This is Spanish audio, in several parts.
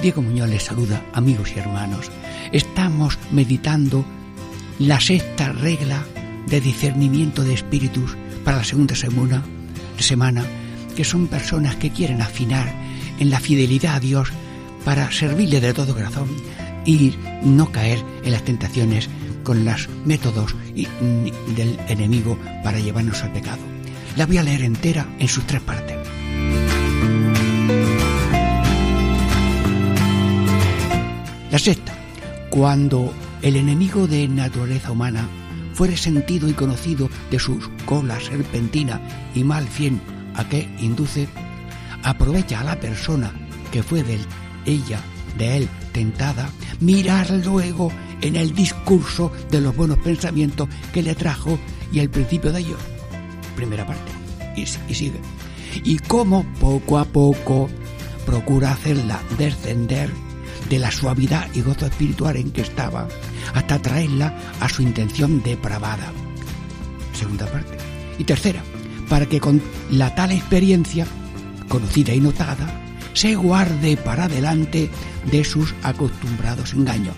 Diego Muñoz les saluda, amigos y hermanos. Estamos meditando la sexta regla de discernimiento de espíritus para la segunda semana, semana, que son personas que quieren afinar en la fidelidad a Dios para servirle de todo corazón y no caer en las tentaciones con los métodos del enemigo para llevarnos al pecado. La voy a leer entera en sus tres partes. La sexta, cuando el enemigo de naturaleza humana fuere sentido y conocido de sus cola serpentina y mal fin a que induce, aprovecha a la persona que fue de ella, de él, tentada, mirar luego en el discurso de los buenos pensamientos que le trajo y el principio de ellos. Primera parte. Y, y sigue. Y cómo poco a poco procura hacerla descender de la suavidad y gozo espiritual en que estaba, hasta traerla a su intención depravada. Segunda parte. Y tercera, para que con la tal experiencia, conocida y notada, se guarde para adelante de sus acostumbrados engaños.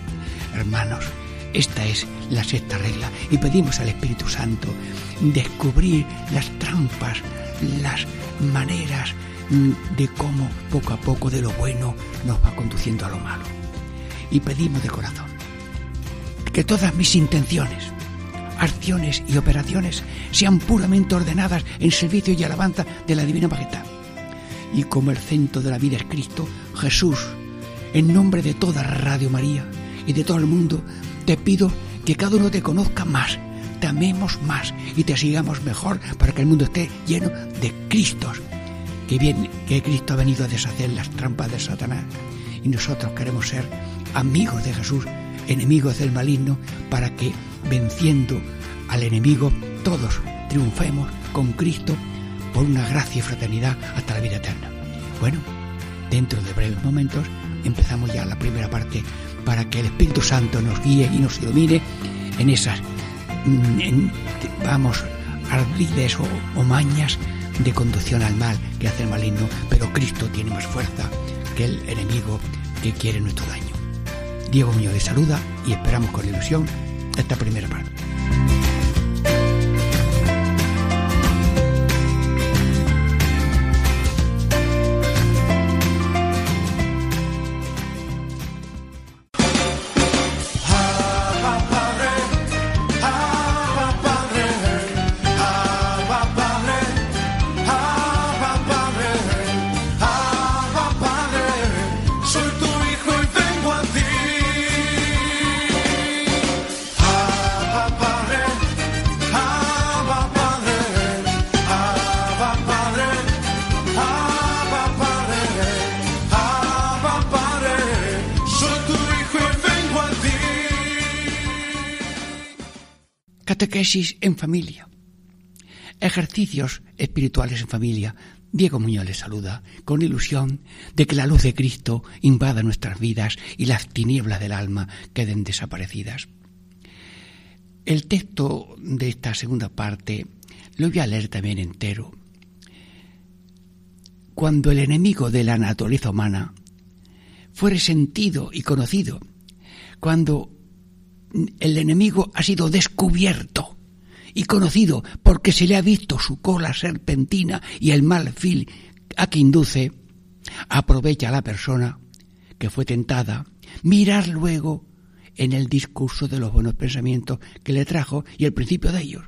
Hermanos, esta es la sexta regla y pedimos al Espíritu Santo descubrir las trampas, las maneras de cómo poco a poco de lo bueno nos va conduciendo a lo malo. Y pedimos de corazón que todas mis intenciones, acciones y operaciones sean puramente ordenadas en servicio y alabanza de la Divina Majestad. Y como el centro de la vida es Cristo, Jesús, en nombre de toda Radio María y de todo el mundo, te pido que cada uno te conozca más, te amemos más y te sigamos mejor para que el mundo esté lleno de Cristos que que Cristo ha venido a deshacer las trampas de Satanás y nosotros queremos ser amigos de Jesús, enemigos del maligno, para que venciendo al enemigo todos triunfemos con Cristo por una gracia y fraternidad hasta la vida eterna. Bueno, dentro de breves momentos empezamos ya la primera parte para que el Espíritu Santo nos guíe y nos ilumine en esas, mm, en, vamos, ardides o mañas de conducción al mal que hace el maligno, pero Cristo tiene más fuerza que el enemigo que quiere nuestro daño. Diego Muñoz le saluda y esperamos con ilusión esta primera parte. Catequesis en familia. Ejercicios espirituales en familia. Diego Muñoz les saluda con ilusión de que la luz de Cristo invada nuestras vidas y las tinieblas del alma queden desaparecidas. El texto de esta segunda parte lo voy a leer también entero. Cuando el enemigo de la naturaleza humana fuere sentido y conocido, cuando el enemigo ha sido descubierto y conocido porque se le ha visto su cola serpentina y el mal fil a que induce, aprovecha a la persona que fue tentada, mirar luego en el discurso de los buenos pensamientos que le trajo y el principio de ellos.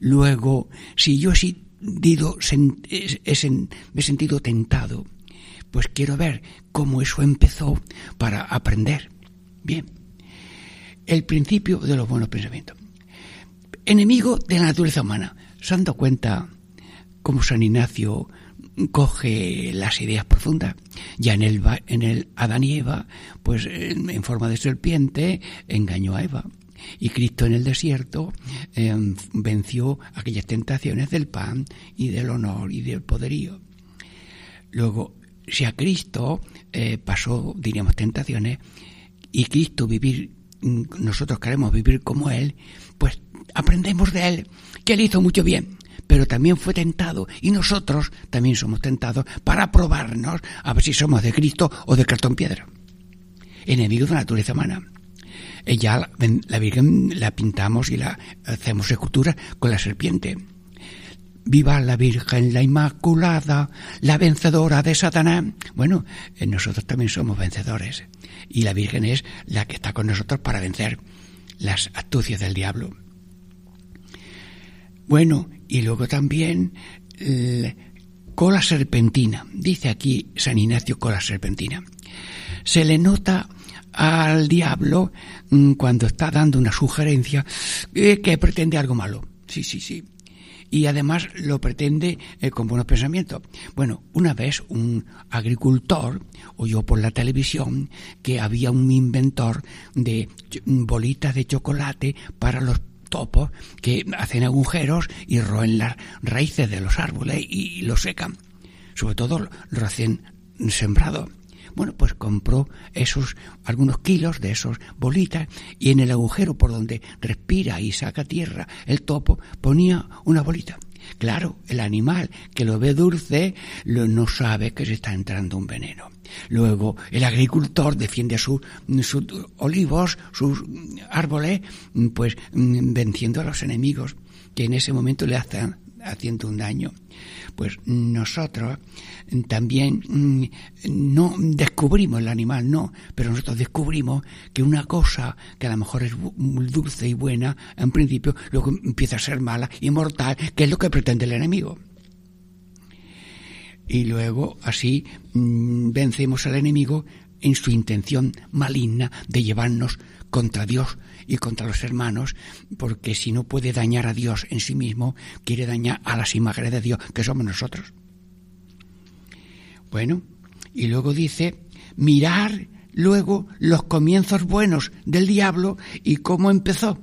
Luego, si yo he sentido, me he sentido tentado, pues quiero ver cómo eso empezó para aprender. Bien, el principio de los buenos pensamientos. Enemigo de la naturaleza humana. ¿Se han dado cuenta cómo San Ignacio coge las ideas profundas. Ya en el, en el Adán y Eva, pues en forma de serpiente, engañó a Eva. Y Cristo en el desierto em, venció aquellas tentaciones del pan y del honor y del poderío. Luego, si a Cristo eh, pasó, diríamos, tentaciones, y Cristo vivir, nosotros queremos vivir como Él, pues aprendemos de Él que Él hizo mucho bien pero también fue tentado y nosotros también somos tentados para probarnos a ver si somos de Cristo o de cartón piedra. Enemigo de la naturaleza humana. Ella, la Virgen, la pintamos y la hacemos escultura con la serpiente. Viva la Virgen, la Inmaculada, la vencedora de Satanás. Bueno, eh, nosotros también somos vencedores. Y la Virgen es la que está con nosotros para vencer las astucias del diablo. Bueno, y luego también cola serpentina. Dice aquí San Ignacio cola serpentina. Se le nota al diablo mm, cuando está dando una sugerencia eh, que pretende algo malo. Sí, sí, sí. Y además lo pretende eh, con buenos pensamientos. Bueno, una vez un agricultor oyó por la televisión que había un inventor de bolitas de chocolate para los topos que hacen agujeros y roen las raíces de los árboles y los secan. Sobre todo lo recién sembrado. Bueno, pues compró esos, algunos kilos de esos bolitas y en el agujero por donde respira y saca tierra el topo ponía una bolita. Claro, el animal que lo ve dulce no sabe que se está entrando un veneno. Luego, el agricultor defiende sus, sus olivos, sus árboles, pues venciendo a los enemigos que en ese momento le hacen haciendo un daño. Pues nosotros también mm, no descubrimos el animal, no, pero nosotros descubrimos que una cosa que a lo mejor es dulce y buena, en principio, luego empieza a ser mala y mortal, que es lo que pretende el enemigo. Y luego así mm, vencemos al enemigo en su intención maligna de llevarnos contra Dios y contra los hermanos, porque si no puede dañar a Dios en sí mismo, quiere dañar a las imágenes de Dios, que somos nosotros. Bueno, y luego dice, mirar luego los comienzos buenos del diablo y cómo empezó.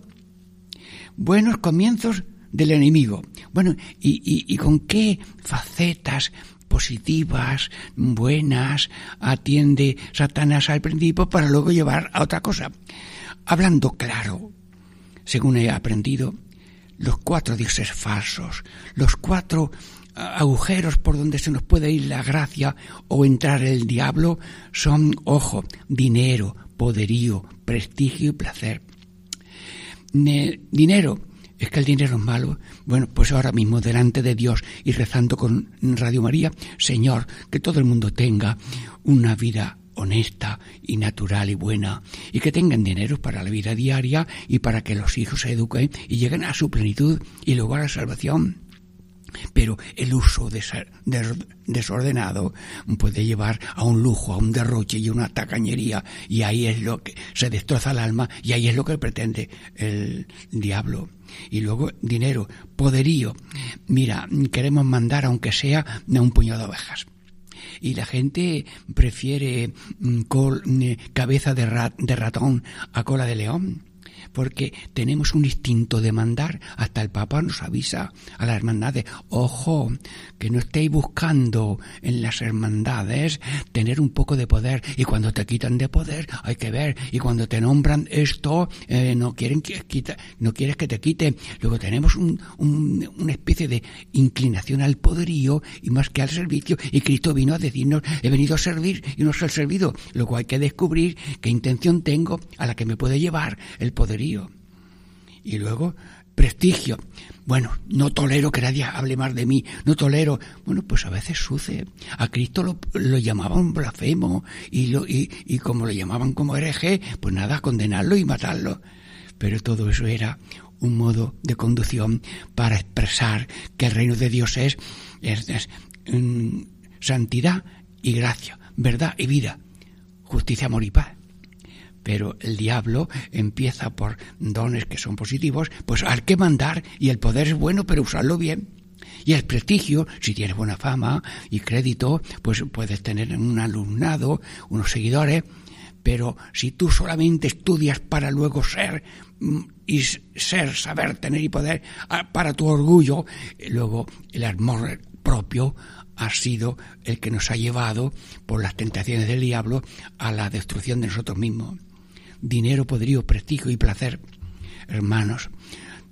Buenos comienzos del enemigo. Bueno, y, y con qué facetas positivas, buenas, atiende Satanás al principio para luego llevar a otra cosa. Hablando claro, según he aprendido, los cuatro dioses falsos, los cuatro agujeros por donde se nos puede ir la gracia o entrar el diablo son, ojo, dinero, poderío, prestigio y placer. dinero, es que el dinero es malo. Bueno, pues ahora mismo delante de Dios y rezando con Radio María, Señor, que todo el mundo tenga una vida honesta y natural y buena, y que tengan dinero para la vida diaria y para que los hijos se eduquen y lleguen a su plenitud y luego a la salvación. Pero el uso desordenado puede llevar a un lujo, a un derroche y a una tacañería, y ahí es lo que se destroza el alma, y ahí es lo que pretende el diablo. Y luego dinero, poderío. Mira, queremos mandar, aunque sea, a un puñado de ovejas y la gente prefiere mm, mm, cabeza de, de ratón a cola de león porque tenemos un instinto de mandar. Hasta el Papa nos avisa a las hermandades, ojo, que no estéis buscando en las hermandades tener un poco de poder y cuando te quitan de poder hay que ver y cuando te nombran esto eh, no quieren que quita, no quieres que te quite. Luego tenemos un, una especie de inclinación al poderío y más que al servicio y Cristo vino a decirnos he venido a servir y no ser servido. Luego hay que descubrir qué intención tengo a la que me puede llevar el poder y luego, prestigio. Bueno, no tolero que nadie hable más de mí, no tolero. Bueno, pues a veces sucede. A Cristo lo, lo llamaban blasfemo y, lo, y, y como lo llamaban como hereje, pues nada, condenarlo y matarlo. Pero todo eso era un modo de conducción para expresar que el reino de Dios es, es, mm, santidad y gracia, verdad y vida, justicia, amor y paz pero el diablo empieza por dones que son positivos, pues hay que mandar y el poder es bueno, pero usarlo bien. Y el prestigio, si tienes buena fama y crédito, pues puedes tener un alumnado, unos seguidores, pero si tú solamente estudias para luego ser mm, y ser, saber, tener y poder ah, para tu orgullo, luego el amor propio ha sido el que nos ha llevado por las tentaciones del diablo a la destrucción de nosotros mismos. Dinero, poderío, prestigio y placer. Hermanos,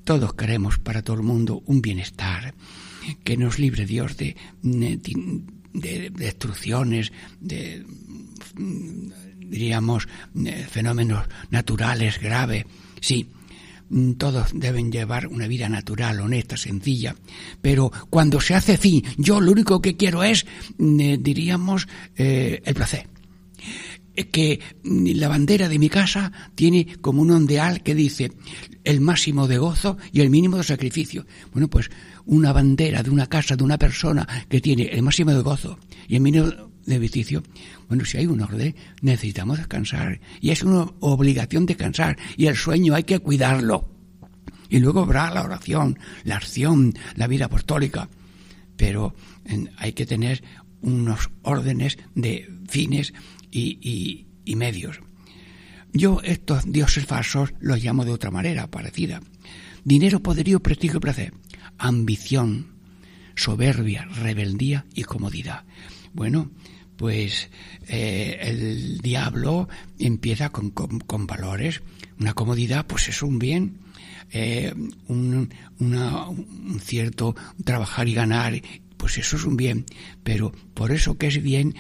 todos queremos para todo el mundo un bienestar, que nos libre Dios de, de destrucciones, de diríamos, fenómenos naturales graves. Sí, todos deben llevar una vida natural, honesta, sencilla, pero cuando se hace fin, yo lo único que quiero es, eh, diríamos, eh, el placer. Que la bandera de mi casa tiene como un ondeal que dice el máximo de gozo y el mínimo de sacrificio. Bueno, pues una bandera de una casa, de una persona que tiene el máximo de gozo y el mínimo de beneficio, bueno, si hay un orden, necesitamos descansar. Y es una obligación descansar. Y el sueño hay que cuidarlo. Y luego habrá la oración, la acción, la vida apostólica. Pero hay que tener unos órdenes de fines y, medios. Yo estos dioses falsos los llamo de otra manera, parecida. Dinero, poderío, prestigio y placer. Ambición, soberbia, rebeldía y comodidad. Bueno, pues eh, el diablo empieza con, con, valores. Una comodidad, pues es un bien. Eh, un, un cierto trabajar y ganar, pues eso es un bien. Pero por eso que es bien,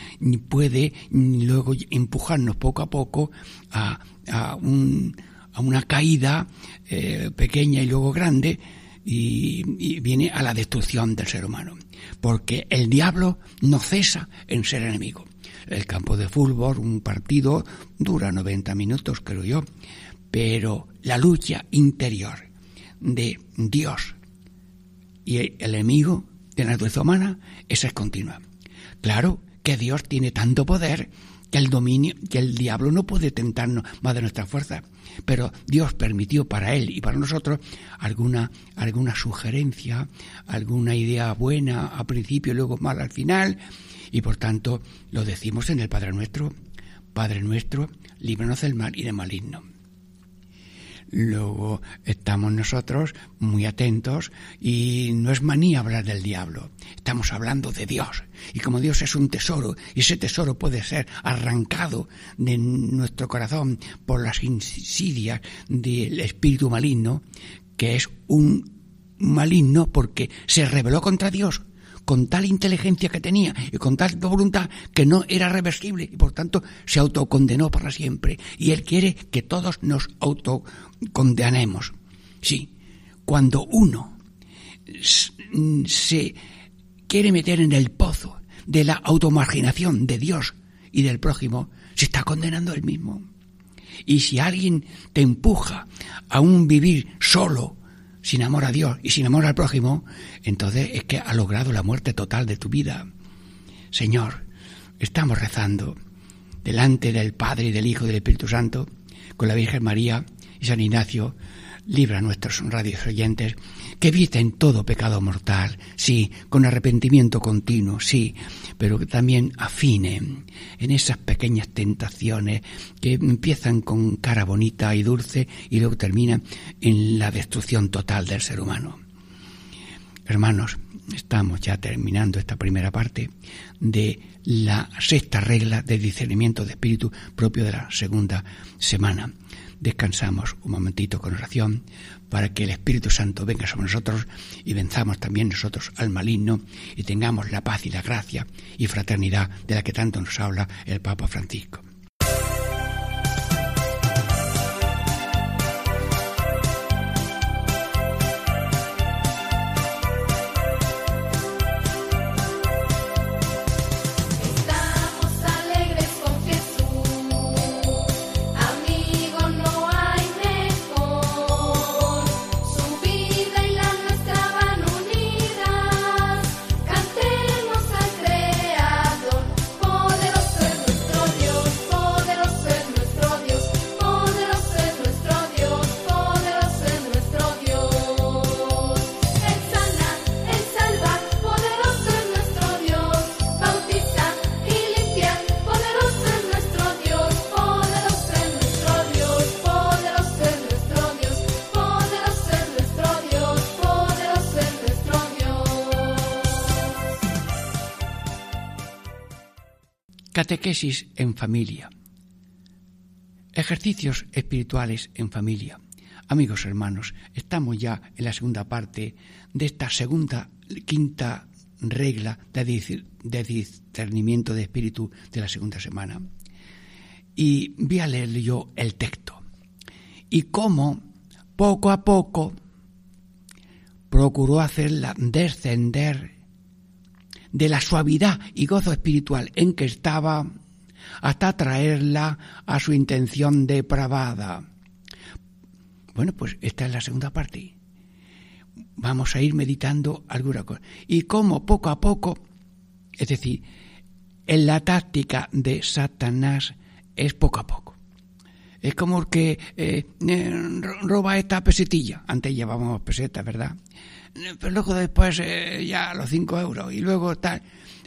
puede luego empujarnos poco a poco a, a, un, a una caída eh, pequeña y luego grande y, viene a la destrucción del ser humano. Porque el diablo no cesa en ser enemigo. El campo de fútbol, un partido, dura 90 minutos, creo yo, pero la lucha interior de Dios y el enemigo de naturaleza humana, esa es continua. Claro que Dios tiene tanto poder que el dominio, que el diablo no puede tentarnos más de nuestra fuerza. Pero Dios permitió para él y para nosotros alguna, alguna sugerencia, alguna idea buena al principio luego mala al final, y por tanto lo decimos en el Padre Nuestro, Padre Nuestro, líbranos del mal y del maligno. Luego estamos nosotros muy atentos y no es manía hablar del diablo. Estamos hablando de Dios. Y como Dios es un tesoro y ese tesoro puede ser arrancado de nuestro corazón por las insidias del espíritu maligno, que es un maligno porque se rebeló contra Dios con tal inteligencia que tenía y con tal voluntad que no era reversible y por tanto se autocondenó para siempre. Y Él quiere que todos nos autocondenemos. Sí, cuando uno se quiere meter en el pozo de la automarginación de Dios y del prójimo, se está condenando él mismo. Y si alguien te empuja a un vivir solo, sin amor a Dios y sin amor al prójimo, entonces es que ha logrado la muerte total de tu vida. Señor, estamos rezando delante del Padre y del Hijo y del Espíritu Santo, con la Virgen María y San Ignacio, libra a nuestros radios oyentes que eviten todo pecado mortal, sí, con arrepentimiento continuo, sí, pero que también afinen en esas pequeñas tentaciones que empiezan con cara bonita y dulce y luego terminan en la destrucción total del ser humano. Hermanos, estamos ya terminando esta primera parte de la sexta regla de discernimiento de espíritu propio de la segunda semana descansamos un momentito con oración para que el Espíritu Santo venga sobre nosotros y venzamos también nosotros al maligno y tengamos la paz y la gracia y fraternidad de la que tanto nos habla el Papa Francisco. Catequesis en familia. Ejercicios espirituales en familia. Amigos hermanos, estamos ya en la segunda parte de esta segunda, quinta regla de, discernimiento de espíritu de la segunda semana. Y voy a leer yo el texto. Y cómo, poco a poco, procuró hacerla descender de la suavidad y gozo espiritual en que estaba hasta traerla a su intención depravada. Bueno, pues esta es la segunda parte. Vamos a ir meditando alguna cosa. Y cómo poco a poco, es decir, en la táctica de Satanás es poco a poco. Es como que eh, eh, roba esta pesetilla. Antes llevábamos pesetas, ¿verdad? Pero luego después eh, ya los cinco euros y luego tal.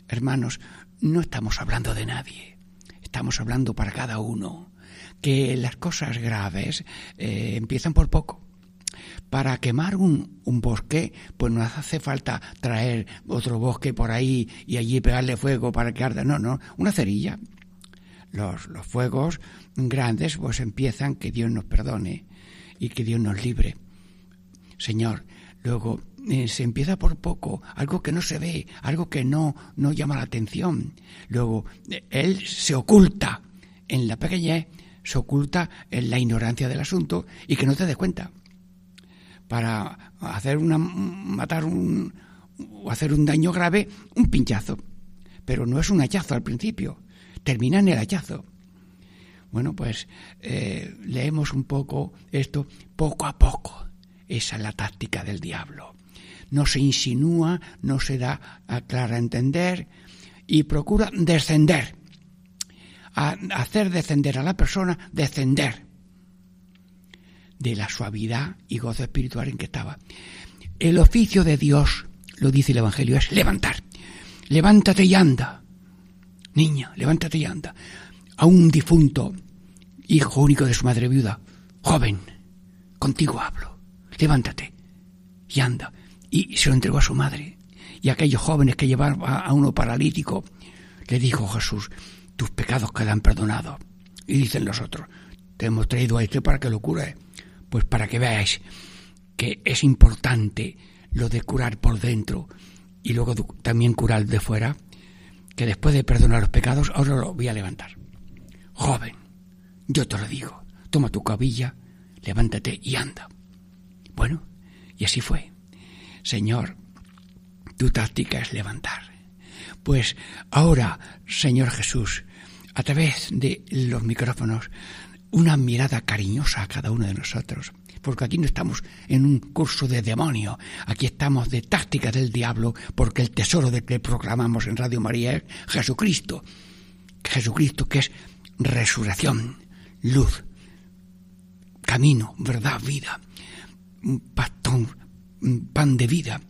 Hermanos, no estamos hablando de nadie. Estamos hablando para cada uno. Que las cosas graves empiezan por poco. Para quemar un, un, bosque, pues no hace falta traer otro bosque por ahí y allí pegarle fuego para que arda. No, no, una cerilla los, los fuegos grandes pues empiezan que Dios nos perdone y que Dios nos libre. Señor, luego eh, se empieza por poco, algo que no se ve, algo que no, no llama la atención. Luego, eh, Él se oculta en la pequeñez, se oculta en la ignorancia del asunto y que no te des cuenta. Para hacer una, matar un, o hacer un daño grave, un pinchazo. Pero no es un hachazo al principio, termina en el hachazo. Bueno, pues eh, leemos un poco esto poco a poco. Esa es la táctica del diablo. No se insinúa, no se da a clara entender y procura descender. Hacer descender a la persona, descender de la suavidad y gozo espiritual en que estaba. El oficio de Dios, lo dice el Evangelio, es levantar. Levántate y anda. Niña, levántate y anda. A un difunto, hijo único de su madre viuda, joven, contigo hablo. Levántate y anda. Y se lo entregó a su madre. Y aquellos jóvenes que llevaban a uno paralítico, le dijo Jesús, tus pecados quedan perdonados. Y dicen los otros, te hemos traído a este para que lo cure. Pues para que veáis que es importante lo de curar por dentro y luego también curar de fuera que después de perdonar los pecados, ahora lo voy a levantar. Joven, yo te lo digo, toma tu cabilla, levántate y anda. Bueno, y así fue. Señor, tu táctica es levantar. Pues ahora, Señor Jesús, a través de los micrófonos, una mirada cariñosa a cada uno de nosotros, porque aquí no estamos en un curso de demonio, aquí estamos de táctica del diablo, porque el tesoro de que proclamamos en Radio María es Jesucristo. Jesucristo que es resurrección, luz, camino, verdad, vida, pastor, pan de vida,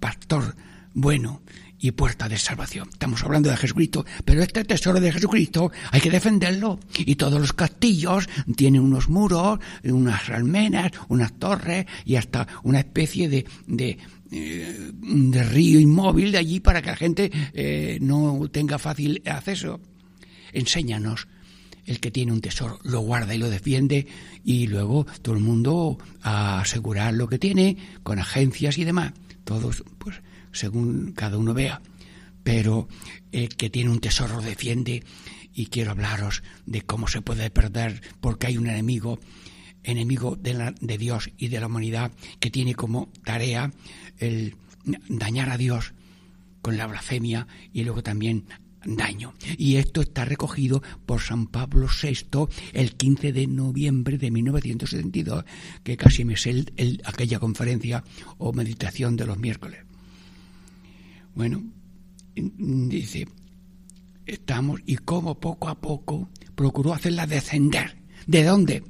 pastor bueno, y puerta de salvación. Estamos hablando de Jesucristo, pero este tesoro de Jesucristo hay que defenderlo. Y todos los castillos tienen unos muros, unas almenas, unas torres y hasta una especie de, de, eh, de río inmóvil de allí para que la gente eh, no tenga fácil acceso. Enséñanos el que tiene un tesoro lo guarda y lo defiende y luego todo el mundo a asegurar lo que tiene con agencias y demás. Todos, pues, según cada uno vea, pero el que tiene un tesoro defiende y quiero hablaros de cómo se puede perder porque hay un enemigo, enemigo de, de Dios y de la humanidad que tiene como tarea el dañar a Dios con la blasfemia y luego también daño. Y esto está recogido por San Pablo VI el 15 de noviembre de 1972, que casi me sé aquella conferencia o meditación de los miércoles. Bueno, dice, estamos y cómo poco a poco procuró hacerla descender. ¿De dónde?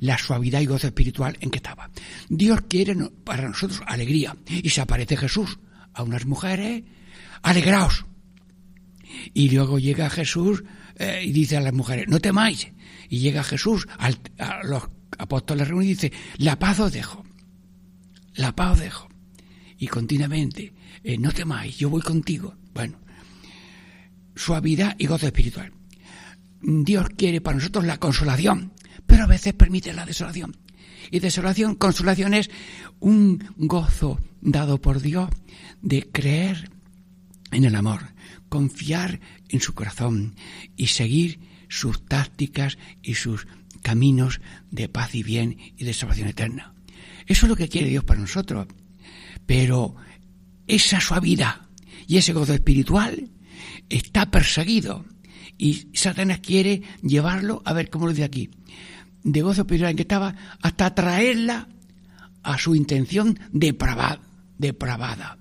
La suavidad y gozo espiritual en que estaba. Dios quiere para nosotros alegría. Y se aparece Jesús a unas mujeres, alegraos. Y luego llega Jesús eh, y dice a las mujeres, no temáis. Y llega Jesús a los apóstoles reunidos y dice, la paz os dejo. La paz os dejo. Y continuamente eh, no temáis, yo voy contigo. Bueno, suavidad y gozo espiritual. Dios quiere para nosotros la consolación, pero a veces permite la desolación. Y desolación, consolación es un gozo dado por Dios de creer en el amor, confiar en su corazón y seguir sus tácticas y sus caminos de paz y bien y de salvación eterna. Eso es lo que quiere Dios para nosotros. Pero esa suavidad y ese gozo espiritual está perseguido y Satanás quiere llevarlo, a ver cómo lo dice aquí, de gozo espiritual en que estaba, hasta traerla a su intención depravada. depravada.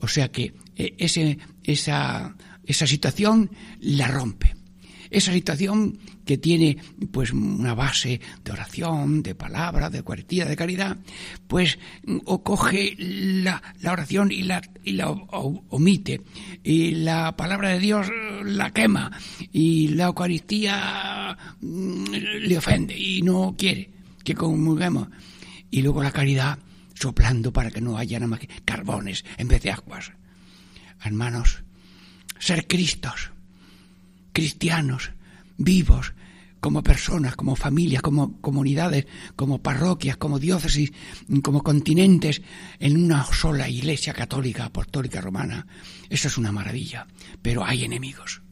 O sea que eh, esa, esa situación la rompe. Esa situación que tiene pues una base de oración, de palabra, de cuartilla, de caridad, pues o coge la, la oración y la, y la omite, y la palabra de Dios la quema, y la Eucaristía mm, le ofende y no quiere que comulguemos. Y luego la caridad soplando para que no haya nada más que carbones en vez de aguas. Hermanos, ser Cristos cristianos, vivos, como personas, como familias, como comunidades, como parroquias, como diócesis, como continentes, en una sola iglesia católica, apostólica, romana. Eso es una maravilla. Pero hay enemigos.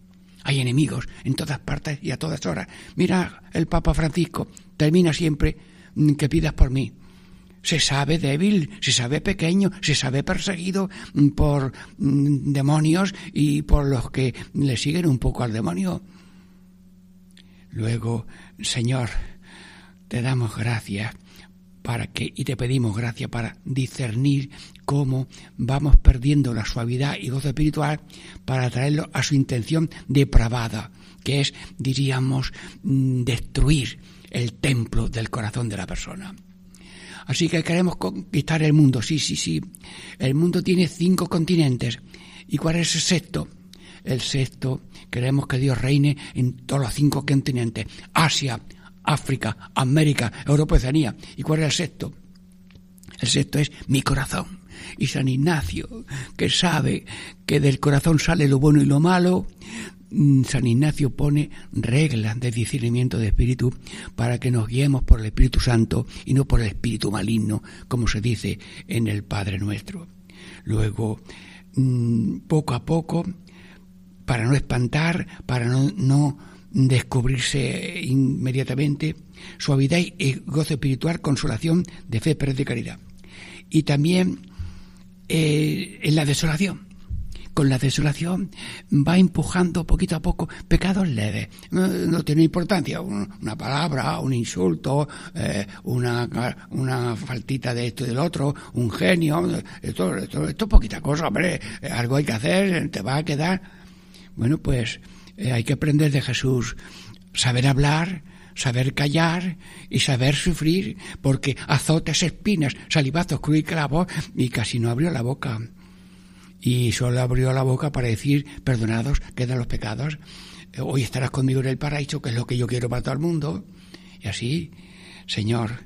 Hay enemigos en todas partes y a todas horas. Mira, el Papa Francisco termina siempre mm, que pidas por mí se sabe débil, se sabe pequeño, se sabe perseguido por mm, demonios y por los que le siguen un poco al demonio. Luego, Señor, te damos gracias para que y te pedimos gracias para discernir cómo vamos perdiendo la suavidad y gozo espiritual para traerlo a su intención depravada, que es, diríamos, mm, destruir el templo del corazón de la persona. Así que queremos conquistar el mundo, sí, sí, sí. El mundo tiene cinco continentes. ¿Y cuál es el sexto? El sexto, queremos que Dios reine en todos los cinco continentes. Asia, África, América, Europa y Oceanía. ¿Y cuál es el sexto? El sexto es mi corazón. Y San Ignacio, que sabe que del corazón sale lo bueno y lo malo, Mm, San Ignacio pone reglas de discernimiento de espíritu para que nos guiemos por el Espíritu Santo y no por el espíritu maligno, como se dice en el Padre Nuestro. Luego, mm, poco a poco, para no espantar, para no, descubrirse inmediatamente, suavidad y gozo espiritual, consolación de fe, pero de caridad. Y también eh, en la desolación con la desolación va empujando poquito a poco pecados leves. No, tiene importancia una palabra, un insulto, eh, una, una faltita de esto y del otro, un genio. Esto, esto, esto es poquita cosa, hombre. Algo hay que hacer, te va a quedar. Bueno, pues eh, hay que aprender de Jesús. Saber hablar, saber callar y saber sufrir, porque azotes, espinas, salivazos, cruz y clavos, y casi no abrió la boca y solo abrió la boca para decir, perdonados, quedan los pecados, hoy estarás conmigo en el paraíso, que es lo que yo quiero para todo el mundo. Y así, Señor,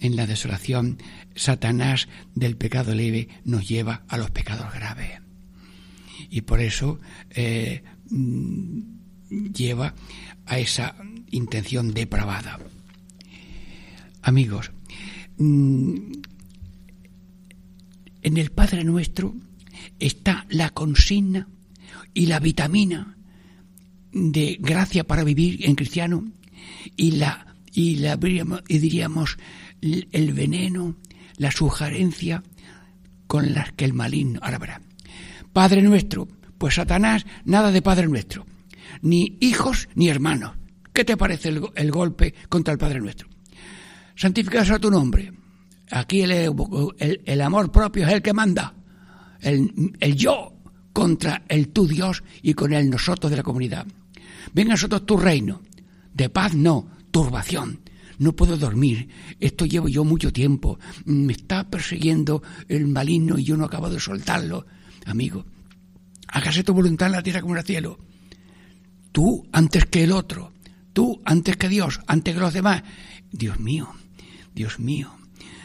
en la desolación, Satanás del pecado leve nos lleva a los pecados graves. Y por eso eh, mm, lleva a esa intención depravada. Amigos, mm, en el Padre nuestro está la consigna y la vitamina de gracia para vivir en cristiano y la y la y diríamos el veneno, la sugerencia con las que el maligno ahora verá. Padre nuestro, pues Satanás nada de Padre nuestro, ni hijos ni hermanos. ¿Qué te parece el, golpe contra el Padre nuestro? Santificado sea tu nombre. Aquí el amor propio es el que manda el, yo contra el tu Dios y con el nosotros de la comunidad. Venga a nosotros tu reino. De paz no, turbación. No puedo dormir. Esto llevo yo mucho tiempo. Me está persiguiendo el maligno y yo no acabo de soltarlo. Amigo, hágase tu voluntad en la tierra como en el cielo. Tú antes que el otro. Tú antes que Dios, antes que los demás. Dios mío, Dios mío.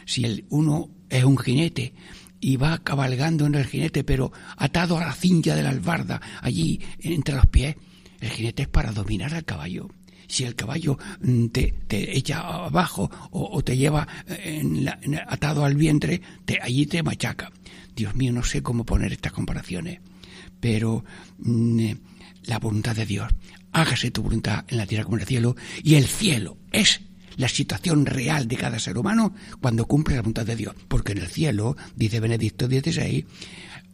Si el uno es un jinete y va cabalgando en el jinete, pero atado a la cincha de la albarda, allí entre los pies. El jinete es para dominar al caballo. Si el caballo mm, te, echa abajo o, te lleva atado al vientre, te, allí te machaca. Dios mío, no sé cómo poner estas comparaciones, pero mm, eh, la voluntad de Dios, hágase tu voluntad en la tierra como en el cielo, y el cielo es la situación real de cada ser humano cuando cumple la voluntad de Dios. Porque en el cielo, dice Benedicto XVI,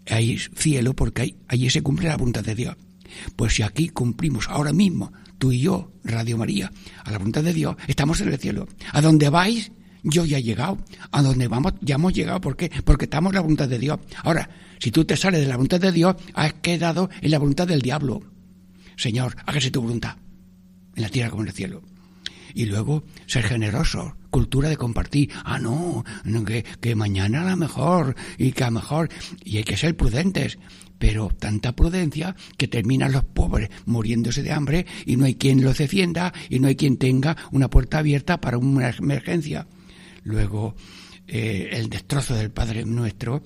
hay cielo porque allí se cumple la voluntad de Dios. Pues si aquí cumplimos ahora mismo, tú y yo, Radio María, a la voluntad de Dios, estamos en el cielo. ¿A dónde vais? Yo ya he llegado. A dónde vamos, ya hemos llegado. ¿Por qué? Porque estamos en la voluntad de Dios. Ahora, si tú te sales de la voluntad de Dios, has quedado en la voluntad del diablo. Señor, hágase tu voluntad, en la tierra como en el cielo. Y luego, ser generoso, cultura de compartir. Ah, no, que, que mañana a lo mejor, y que a lo mejor, y hay que ser prudentes pero tanta prudencia que terminan los pobres muriéndose de hambre y no hay quien los defienda y no hay quien tenga una puerta abierta para una emergencia. Luego, eh, el destrozo del Padre Nuestro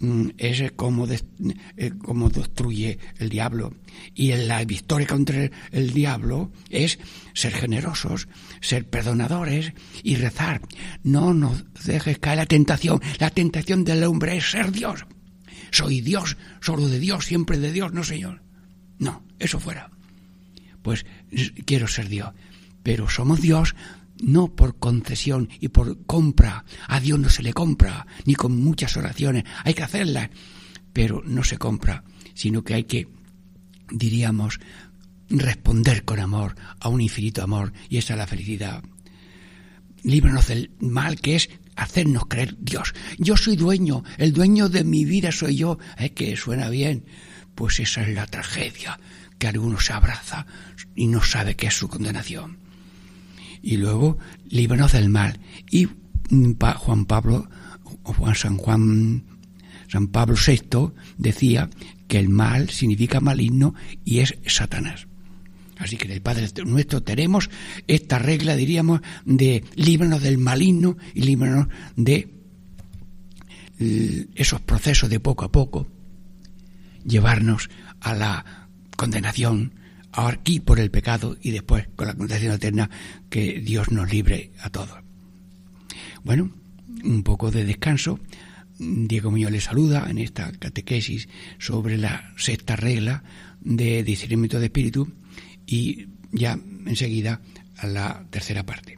mm, es como, eh, como destruye el diablo. Y la victoria contra el diablo es ser generosos, ser perdonadores y rezar. No nos dejes caer la tentación. La tentación del hombre es ser Dios. Soy Dios, solo de Dios, siempre de Dios, no Señor. No, eso fuera. Pues quiero ser Dios. Pero somos Dios no por concesión y por compra. A Dios no se le compra, ni con muchas oraciones. Hay que hacerlas, pero no se compra, sino que hay que, diríamos, responder con amor a un infinito amor, y esa es la felicidad. Líbranos del mal que es hacernos creer Dios. Yo soy dueño, el dueño de mi vida soy yo. Es que suena bien. Pues esa es la tragedia, que alguno se abraza y no sabe qué es su condenación. Y luego, líbranos del mal. Y mm, Juan Pablo, Juan San Juan, San Pablo VI decía que el mal significa maligno y es Satanás. Así que el Padre nuestro tenemos esta regla, diríamos, de líbranos del maligno y líbranos de esos procesos de poco a poco, llevarnos a la condenación aquí por el pecado y después con la condenación eterna, que Dios nos libre a todos. Bueno, un poco de descanso. Diego Muñoz le saluda en esta catequesis sobre la sexta regla de discernimiento de espíritu y ya enseguida a la tercera parte.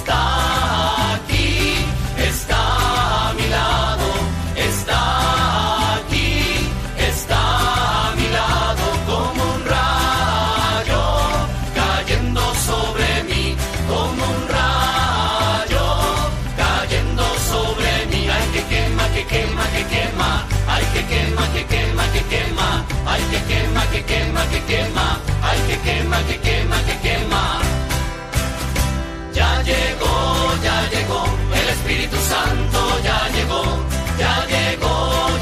que quema, que quema, que quema, ay, que quema, que quema, que quema. Ya llegó, ya llegó, el Espíritu Santo ya llegó, ya llegó,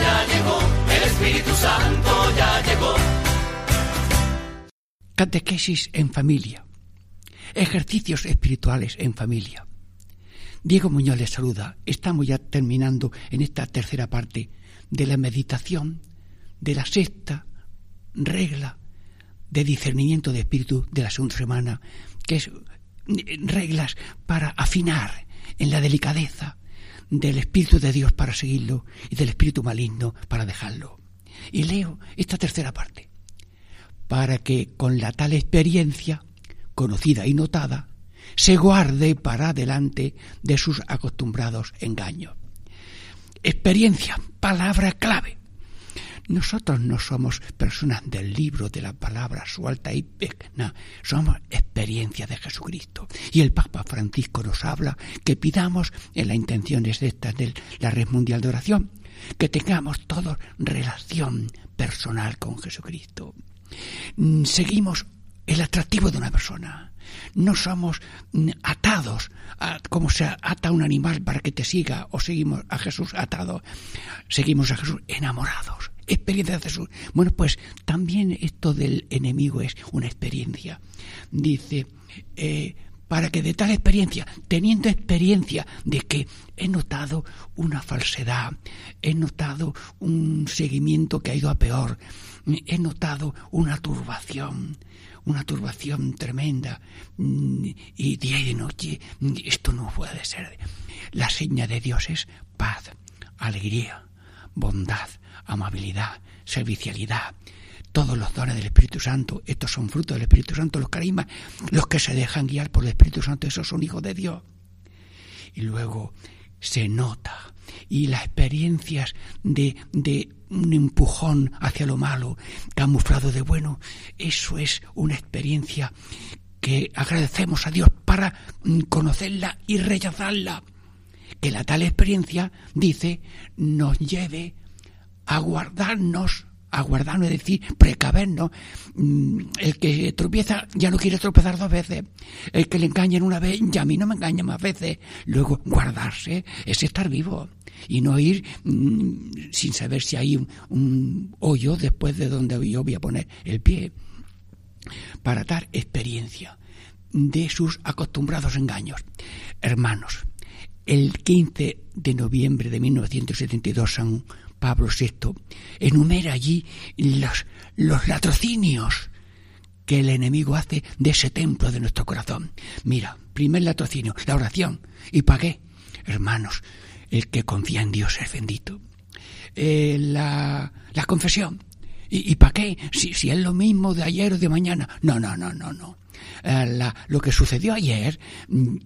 ya llegó, el Espíritu Santo ya llegó. Catequesis en familia. Ejercicios espirituales en familia. Diego Muñoz les saluda. Estamos ya terminando en esta tercera parte de la meditación de la sexta regla de discernimiento de espíritu de la segunda semana, que es reglas para afinar en la delicadeza del Espíritu de Dios para seguirlo y del Espíritu maligno para dejarlo. Y leo esta tercera parte, para que con la tal experiencia, conocida y notada, se guarde para adelante de sus acostumbrados engaños. Experiencia, palabra clave. Nosotros no somos personas del libro de la palabra suelta y no, somos experiencia de Jesucristo. Y el Papa Francisco nos habla que pidamos en las intenciones de estas de la Red Mundial de Oración, que tengamos todos relación personal con Jesucristo. Mm, seguimos el atractivo de una persona. No somos mm, atados como se ata un animal para que te siga o seguimos a Jesús atado. Seguimos a Jesús enamorados. Experiencia de Jesús. Bueno, pues también esto del enemigo es una experiencia. Dice, eh, para que de tal experiencia, teniendo experiencia de que he notado una falsedad, he notado un seguimiento que ha ido a peor, he notado una turbación, una turbación tremenda, mm, y día y de noche, esto no puede ser. La seña de Dios es paz, alegría, bondad, amabilidad, servicialidad, todos los dones del Espíritu Santo, estos son frutos del Espíritu Santo, los carismas, los que se dejan guiar por el Espíritu Santo, esos son hijos de Dios. Y luego se nota, y las experiencias de, de un empujón hacia lo malo, camuflado de bueno, eso es una experiencia que agradecemos a Dios para conocerla y rechazarla. Que la tal experiencia, dice, nos lleve a guardarnos aguardarnos, es decir, precavernos. Mm, el que tropieza ya no quiere tropezar dos veces. El que le engañan una vez, ya a mí no me engaña más veces. Luego, guardarse es estar vivo y no ir mm, sin saber si hay un, hoyo después de donde yo voy a poner el pie. Para dar experiencia de sus acostumbrados engaños. Hermanos, el 15 de noviembre de 1972 San Pablo VI enumera allí los, los latrocinios que el enemigo hace de ese templo de nuestro corazón. Mira, primer latrocinio, la oración. ¿Y para qué? Hermanos, el que confía en Dios es bendito. Eh, la, la confesión. ¿Y, y para qué? Si, si es lo mismo de ayer o de mañana. No, no, no, no, no. Eh, lo que sucedió ayer mm,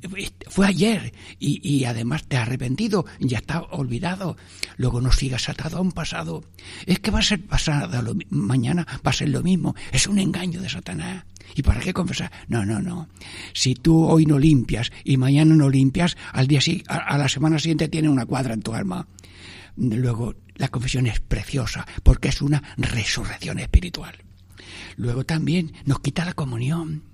fue ayer y, además te has arrepentido, ya está olvidado. Luego no sigas atado a un pasado. Es que va a ser pasado lo, mañana, va a ser lo mismo. Es un engaño de Satanás. ¿Y para qué confesar? No, no, no. Si tú hoy no limpias y mañana no limpias, al día a, a la semana siguiente tiene una cuadra en tu alma. Luego, la confesión es preciosa porque es una resurrección espiritual. Luego también nos quita la comunión.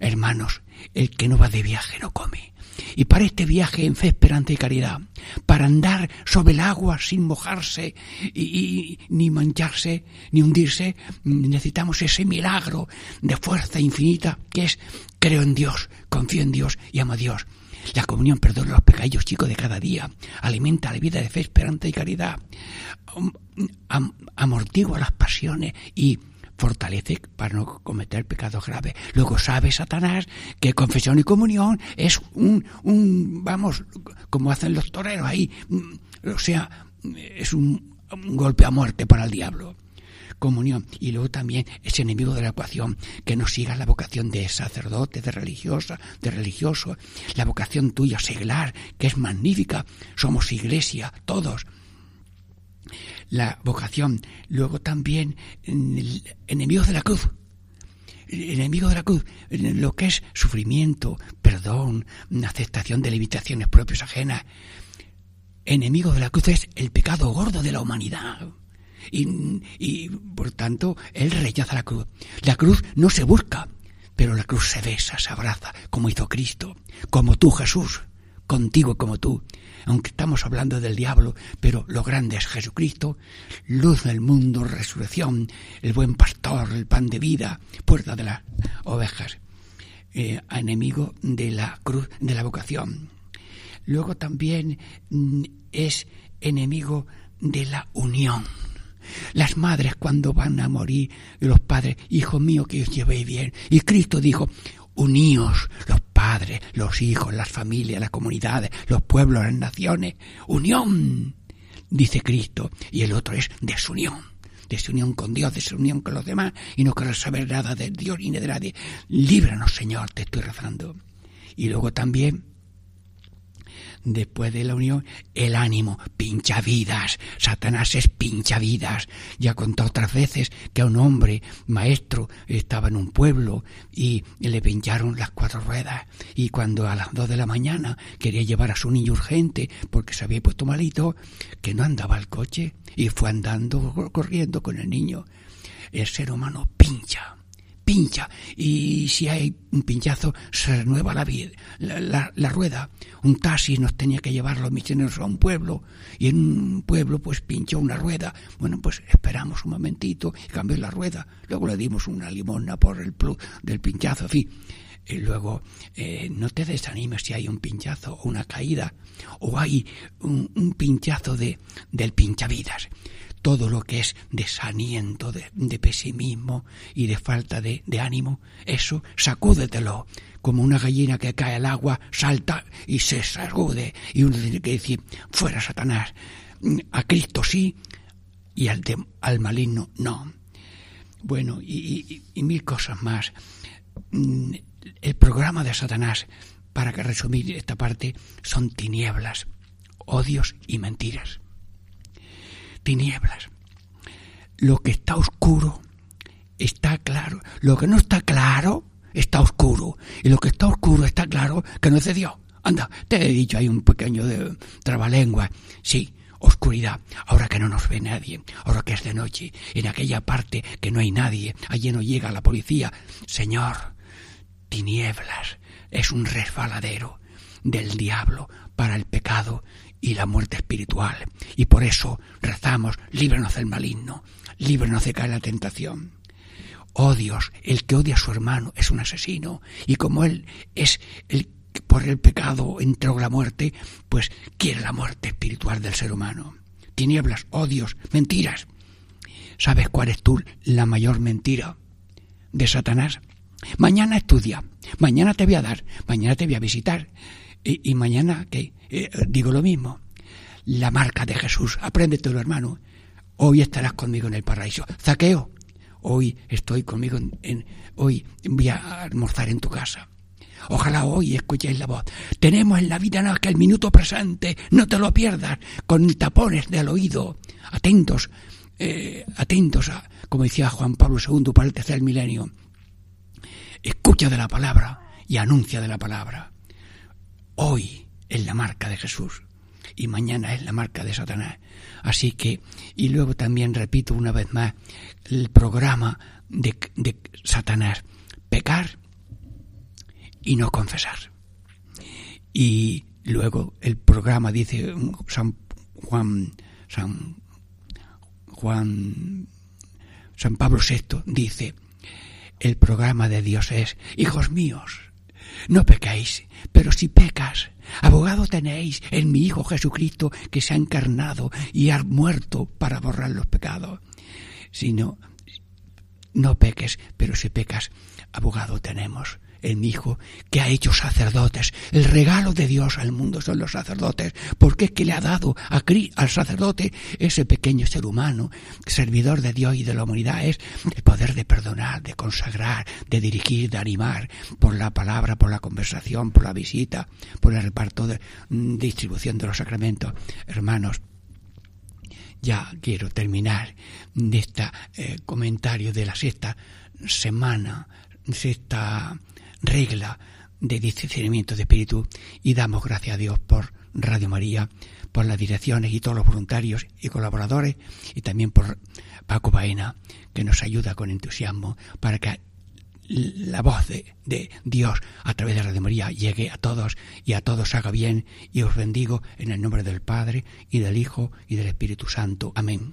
Hermanos, el que no va de viaje no come. Y para este viaje en fe, esperanza y caridad, para andar sobre el agua sin mojarse y, ni mancharse, ni hundirse, necesitamos ese milagro de fuerza infinita que es creo en Dios, confío en Dios y amo a Dios. La comunión perdona los pecados chicos de cada día, alimenta la vida de fe, esperanza y caridad, amortigua las pasiones y fortalece para no cometer pecados graves. Luego sabe Satanás que confesión y comunión es un, un vamos, como hacen los toreros ahí, mm, o sea, es un, golpe a muerte para el diablo comunión. Y luego también ese enemigo de la ecuación, que no siga la vocación de sacerdote, de religiosa, de religioso, la vocación tuya seglar, que es magnífica. Somos iglesia, todos la vocación. Luego también enemigos de la cruz. Enemigo de la cruz, lo que es sufrimiento, perdón, aceptación de limitaciones propias ajenas. Enemigo de la cruz es el pecado gordo de la humanidad. Y, y, por tanto él rechaza la cruz. La cruz no se busca, pero la cruz se besa, se abraza, como hizo Cristo, como tú Jesús, contigo como tú aunque estamos hablando del diablo, pero lo grande es Jesucristo, luz del mundo, resurrección, el buen pastor, el pan de vida, puerta de las ovejas, eh, enemigo de la cruz, de la vocación. Luego también mm, es enemigo de la unión. Las madres cuando van a morir, los padres, hijo mío, que os llevéis bien. Y Cristo dijo, uníos los padres, los hijos, las familias, las comunidades, los pueblos, las naciones. Unión, dice Cristo. Y el otro es desunión. Desunión con Dios, desunión con los demás y no querer saber nada de Dios ni de nadie. Líbranos, Señor, te estoy rezando. Y luego también después de la unión, el ánimo, pincha vidas. Satanás es pincha vidas. Ya contó otras veces que a un hombre maestro estaba en un pueblo y le pincharon las cuatro ruedas. Y cuando a las dos de la mañana quería llevar a su niño urgente porque se había puesto malito, que no andaba el coche y fue andando corriendo con el niño. El ser humano pincha pincha y si hay un pinchazo se renueva la, la, rueda. Un taxi nos tenía que llevar los misioneros a un pueblo y en un pueblo pues pinchó una rueda. Bueno, pues esperamos un momentito y cambió la rueda. Luego le dimos una limona por el plus del pinchazo, en fin. Y luego, eh, no te desanimes si hay un pinchazo o una caída o hay un, un pinchazo de, del pinchavidas todo lo que es desaniento, de, de pesimismo y de falta de, de, ánimo, eso sacúdetelo. Como una gallina que cae al agua, salta y se sacude. Y uno tiene que decir, fuera Satanás, a Cristo sí y al, al maligno no. Bueno, y, y, y mil cosas más. Mm, el programa de Satanás, para que resumir esta parte, son tinieblas, odios y mentiras tinieblas. Lo que está oscuro está claro. Lo que no está claro está oscuro. Y lo que está oscuro está claro que no es de Dios. Anda, te he dicho, hay un pequeño de trabalengua. Sí, oscuridad, ahora que no nos ve nadie, ahora que es de noche, en aquella parte que no hay nadie, allí no llega la policía. Señor, tinieblas, es un resbaladero del diablo para el pecado y la muerte espiritual. Y por eso rezamos, líbranos del maligno, líbranos de caer la tentación. Oh Dios, el que odia a su hermano es un asesino, y como él es el que por el pecado entró la muerte, pues quiere la muerte espiritual del ser humano. Tinieblas, odios, mentiras. ¿Sabes cuál es tú la mayor mentira de Satanás? Mañana estudia, mañana te voy a dar, mañana te voy a visitar, y, mañana, ¿qué? Eh, digo lo mismo. La marca de Jesús, apréndetelo, hermano. Hoy estarás conmigo en el paraíso. Zaqueo, hoy estoy conmigo en, hoy voy a almorzar en tu casa. Ojalá hoy escuchéis la voz. Tenemos en la vida nada que el minuto presente, no te lo pierdas, con tapones del oído, atentos, eh, atentos a, como decía Juan Pablo II para el tercer milenio. Escucha de la palabra y anuncia de la palabra. Hoy es la marca de Jesús y mañana es la marca de Satanás. Así que, y luego también repito una vez más, el programa de, de Satanás, pecar y no confesar. Y luego el programa dice San Juan, San Juan, San Pablo VI dice, el programa de Dios es, hijos míos, no pecáis, pero si pecas, abogado tenéis en mi Hijo Jesucristo que se ha encarnado y ha muerto para borrar los pecados. Si no, no peques, pero si pecas, abogado tenemos mi Hijo, que ha hecho sacerdotes. El regalo de Dios al mundo son los sacerdotes, porque es que le ha dado a, al sacerdote ese pequeño ser humano, servidor de Dios y de la humanidad, es el poder de perdonar, de consagrar, de dirigir, de animar, por la palabra, por la conversación, por la visita, por el reparto de mm, distribución de los sacramentos. Hermanos, ya quiero terminar de este comentario de la sexta semana, sexta regla de discernimiento de espíritu y damos gracias a Dios por Radio María, por las direcciones y todos los voluntarios y colaboradores y también por Paco Baena que nos ayuda con entusiasmo para que la voz de, de, Dios a través de Radio María llegue a todos y a todos haga bien y os bendigo en el nombre del Padre y del Hijo y del Espíritu Santo. Amén.